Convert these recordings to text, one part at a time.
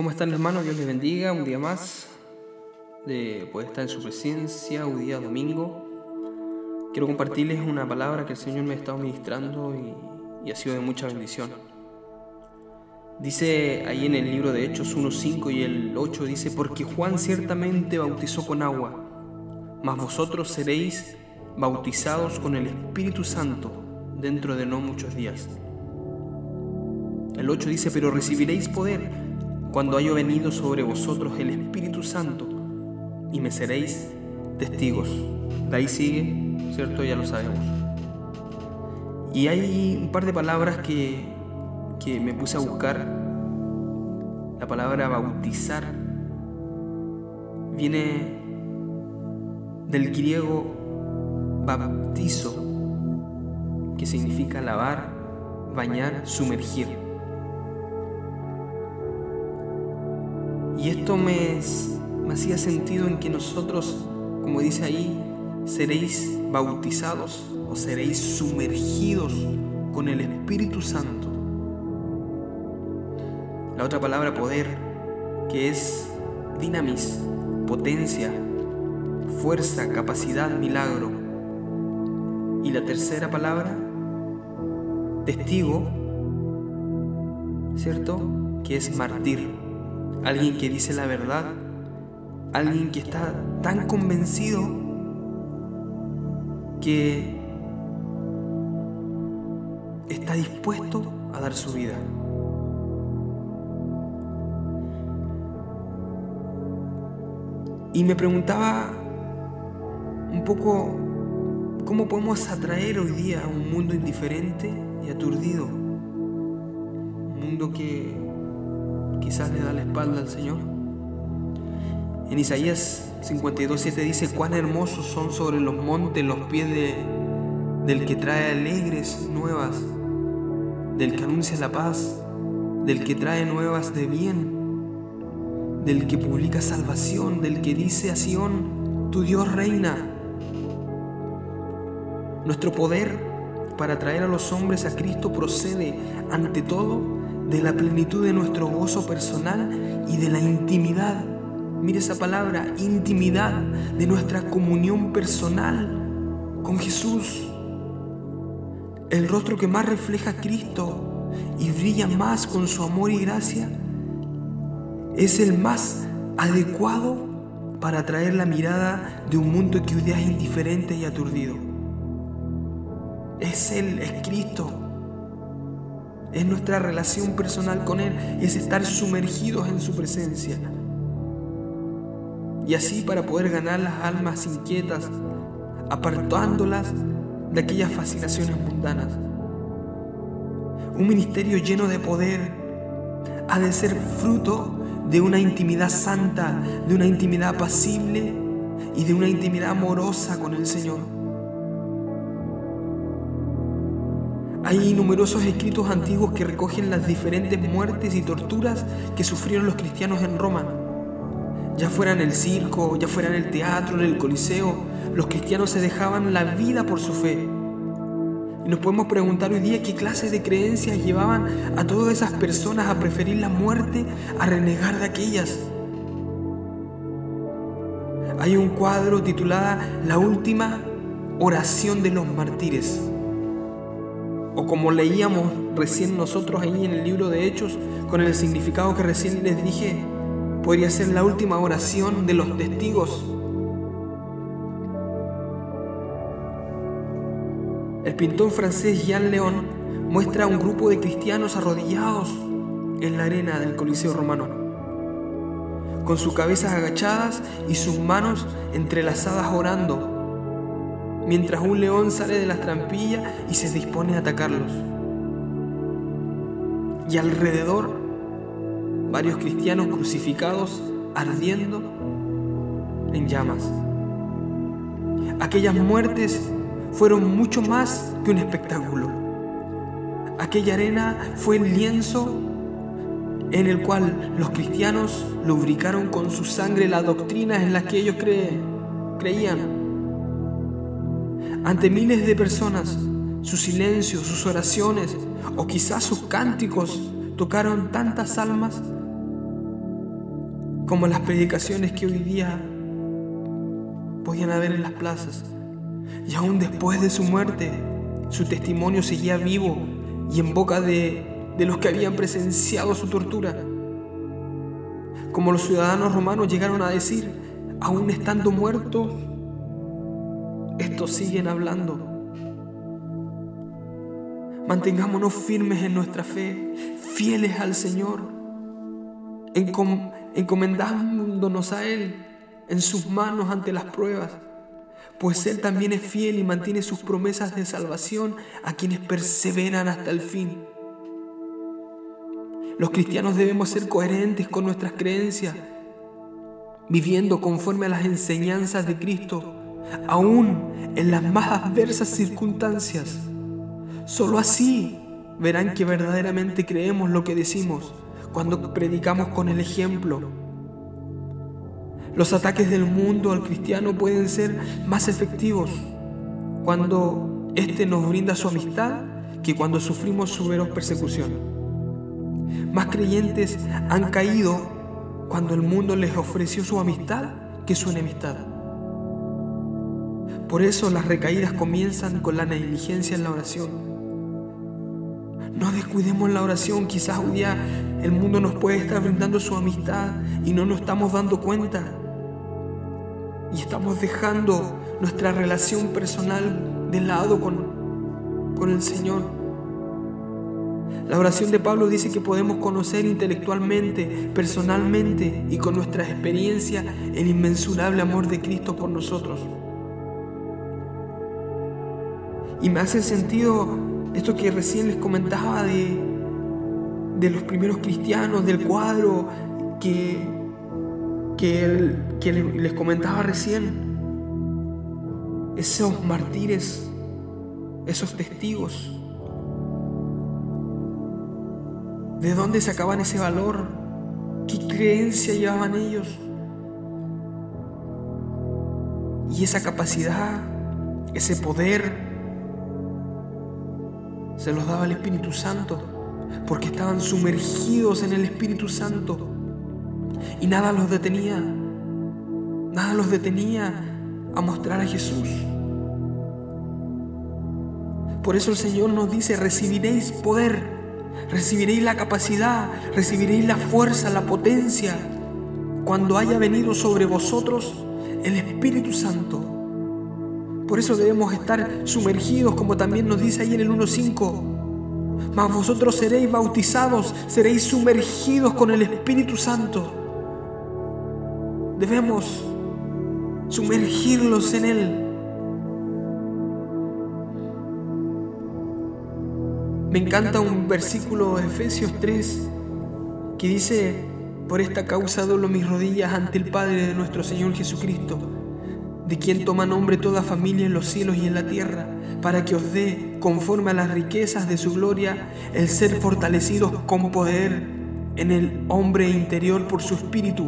¿Cómo están hermanos? Dios les bendiga un día más de poder estar en su presencia, un día domingo. Quiero compartirles una palabra que el Señor me ha estado ministrando y, ha sido de mucha bendición. Dice ahí en el libro de Hechos 1.5 y el 8 dice, porque Juan ciertamente bautizó con agua, mas vosotros seréis bautizados con el Espíritu Santo dentro de no muchos días. El 8 dice, pero recibiréis poder cuando haya venido sobre vosotros el Espíritu Santo y me seréis testigos. De ahí sigue, ¿cierto? Ya lo sabemos. Y hay un par de palabras que, que me puse a buscar. La palabra bautizar viene del griego baptizo, que significa lavar, bañar, sumergir. Y esto me, hacía sentido en que nosotros, como dice ahí, seréis bautizados o seréis sumergidos con el Espíritu Santo. La otra palabra poder, que es dinamis, potencia, fuerza, capacidad, milagro. Y la tercera palabra, testigo, ¿cierto? Que es martir, alguien que dice la verdad, alguien que está tan convencido que está dispuesto a dar su vida. Y me preguntaba un poco cómo podemos atraer hoy día a un mundo indiferente y aturdido. Un mundo que quizás le da la espalda al Señor. En Isaías 52.7 dice, cuán hermosos son sobre los montes los pies de, del que trae alegres nuevas, del que anuncia la paz, del que trae nuevas de bien del que publica salvación, del que dice a Sión, tu Dios reina. Nuestro poder para traer a los hombres a Cristo procede, ante todo, de la plenitud de nuestro gozo personal y de la intimidad. Mire esa palabra, intimidad de nuestra comunión personal con Jesús. El rostro que más refleja a Cristo y brilla más con su amor y gracia es el más adecuado para atraer la mirada de un mundo que hoy día es indiferente y aturdido. Es Él, es Cristo. Es nuestra relación personal con Él, es estar sumergidos en su presencia. Y así para poder ganar las almas inquietas, apartándolas de aquellas fascinaciones mundanas. Un ministerio lleno de poder ha de ser fruto de una intimidad santa, de una intimidad apacible y de una intimidad amorosa con el Señor. Hay numerosos escritos antiguos que recogen las diferentes muertes y torturas que sufrieron los cristianos en Roma. Ya fuera en el circo, ya fuera en el teatro, en el coliseo, los cristianos se dejaban la vida por su fe. Y nos podemos preguntar hoy día qué clases de creencias llevaban a todas esas personas a preferir la muerte a renegar de aquellas. Hay un cuadro titulada La última oración de los mártires. O como leíamos recién nosotros ahí en el libro de Hechos, con el significado que recién les dije, podría ser la última oración de los testigos. El pintor francés Jean León muestra a un grupo de cristianos arrodillados en la arena del Coliseo romano, con sus cabezas agachadas y sus manos entrelazadas orando, mientras un león sale de las trampillas y se dispone a atacarlos. Y alrededor, varios cristianos crucificados ardiendo en llamas. Aquellas muertes fueron mucho más que un espectáculo. Aquella arena fue el lienzo en el cual los cristianos lubricaron con su sangre las doctrinas en las que ellos creían. Ante miles de personas, su silencio, sus oraciones o quizás sus cánticos tocaron tantas almas como las predicaciones que hoy día podían haber en las plazas. Y aún después de su muerte, su testimonio seguía vivo y en boca de, de los que habían presenciado su tortura. Como los ciudadanos romanos llegaron a decir, aún estando muertos, siguen hablando. Mantengámonos firmes en nuestra fe, fieles al Señor, encomendándonos a Él en sus manos ante las pruebas, pues Él también es fiel y mantiene sus promesas de salvación a quienes perseveran hasta el fin. Los cristianos debemos ser coherentes con nuestras creencias, viviendo conforme a las enseñanzas de Cristo, aún en las más adversas circunstancias. Solo así verán que verdaderamente creemos lo que decimos cuando predicamos con el ejemplo. Los ataques del mundo al cristiano pueden ser más efectivos cuando éste nos brinda su amistad que cuando sufrimos su veros persecución. Más creyentes han caído cuando el mundo les ofreció su amistad que su enemistad. Por eso las recaídas comienzan con la negligencia en la oración no descuidemos la oración. Quizás un día el mundo nos puede estar brindando su amistad y no nos estamos dando cuenta. Y estamos dejando nuestra relación personal de lado con, con el Señor. La oración de Pablo dice que podemos conocer intelectualmente, personalmente y con nuestra experiencia el inmensurable amor de Cristo por nosotros. Y me hace sentido esto que recién les comentaba de, de los primeros cristianos, del cuadro que, que, les comentaba recién. Esos mártires, esos testigos. ¿De dónde sacaban ese valor? ¿Qué creencia llevaban ellos? Y esa capacidad, ese poder se los daba el Espíritu Santo, porque estaban sumergidos en el Espíritu Santo y nada los detenía, nada los detenía a mostrar a Jesús. Por eso el Señor nos dice, recibiréis poder, recibiréis la capacidad, recibiréis la fuerza, la potencia, cuando haya venido sobre vosotros el Espíritu Santo por eso debemos estar sumergidos, como también nos dice ahí en el 1.5. Mas vosotros seréis bautizados, seréis sumergidos con el Espíritu Santo. Debemos sumergirlos en Él. Me encanta un versículo de Efesios 3 que dice, por esta causa doblo mis rodillas ante el Padre de nuestro Señor Jesucristo de quien toma nombre toda familia en los cielos y en la tierra, para que os dé, conforme a las riquezas de su gloria, el ser fortalecidos con poder en el hombre interior por su espíritu,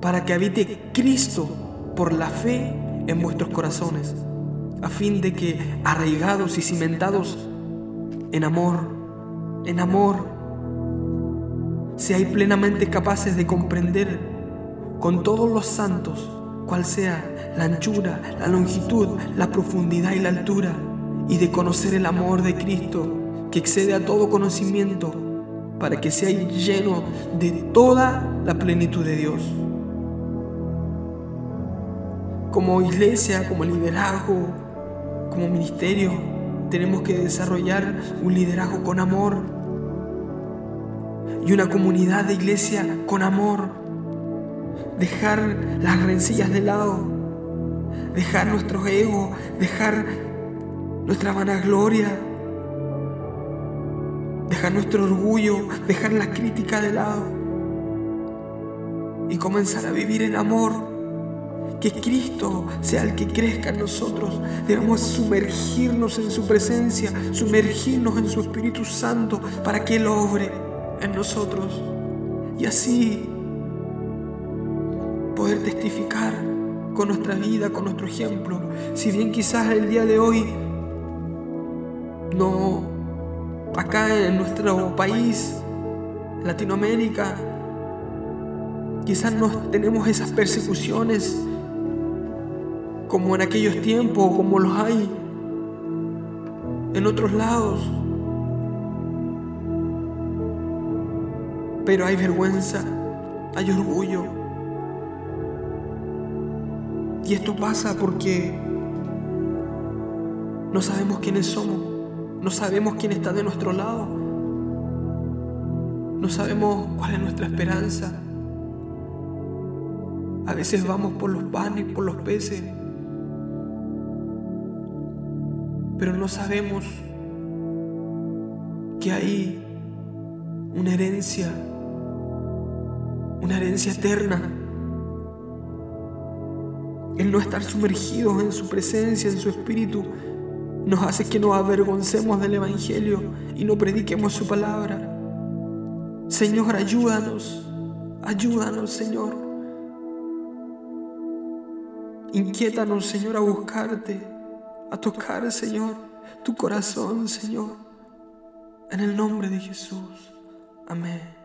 para que habite Cristo por la fe en vuestros corazones, a fin de que, arraigados y cimentados en amor, en amor, seáis plenamente capaces de comprender con todos los santos cual sea la anchura, la longitud, la profundidad y la altura, y de conocer el amor de Cristo que excede a todo conocimiento, para que seáis lleno de toda la plenitud de Dios. Como iglesia, como liderazgo, como ministerio, tenemos que desarrollar un liderazgo con amor y una comunidad de iglesia con amor dejar las rencillas de lado, dejar nuestro ego, dejar nuestra vanagloria, dejar nuestro orgullo, dejar la crítica de lado y comenzar a vivir en amor. Que Cristo sea el que crezca en nosotros. Debemos sumergirnos en su presencia, sumergirnos en su Espíritu Santo para que Él obre en nosotros. Y así poder testificar con nuestra vida, con nuestro ejemplo. Si bien quizás el día de hoy no, acá en nuestro país, Latinoamérica, Quizás no tenemos esas persecuciones como en aquellos tiempos, como los hay en otros lados. Pero hay vergüenza, hay orgullo. Y esto pasa porque no sabemos quiénes somos, no sabemos quién está de nuestro lado, no sabemos cuál es nuestra esperanza. A veces vamos por los panes, por los peces, pero no sabemos que hay una herencia, una herencia eterna. El no estar sumergidos en su presencia, en su espíritu, nos hace que nos avergoncemos del Evangelio y no prediquemos su palabra. Señor, ayúdanos, ayúdanos, Señor. Inquiétanos, Señor, a buscarte a tocar, Señor, tu corazón, Señor. En el nombre de Jesús. Amén.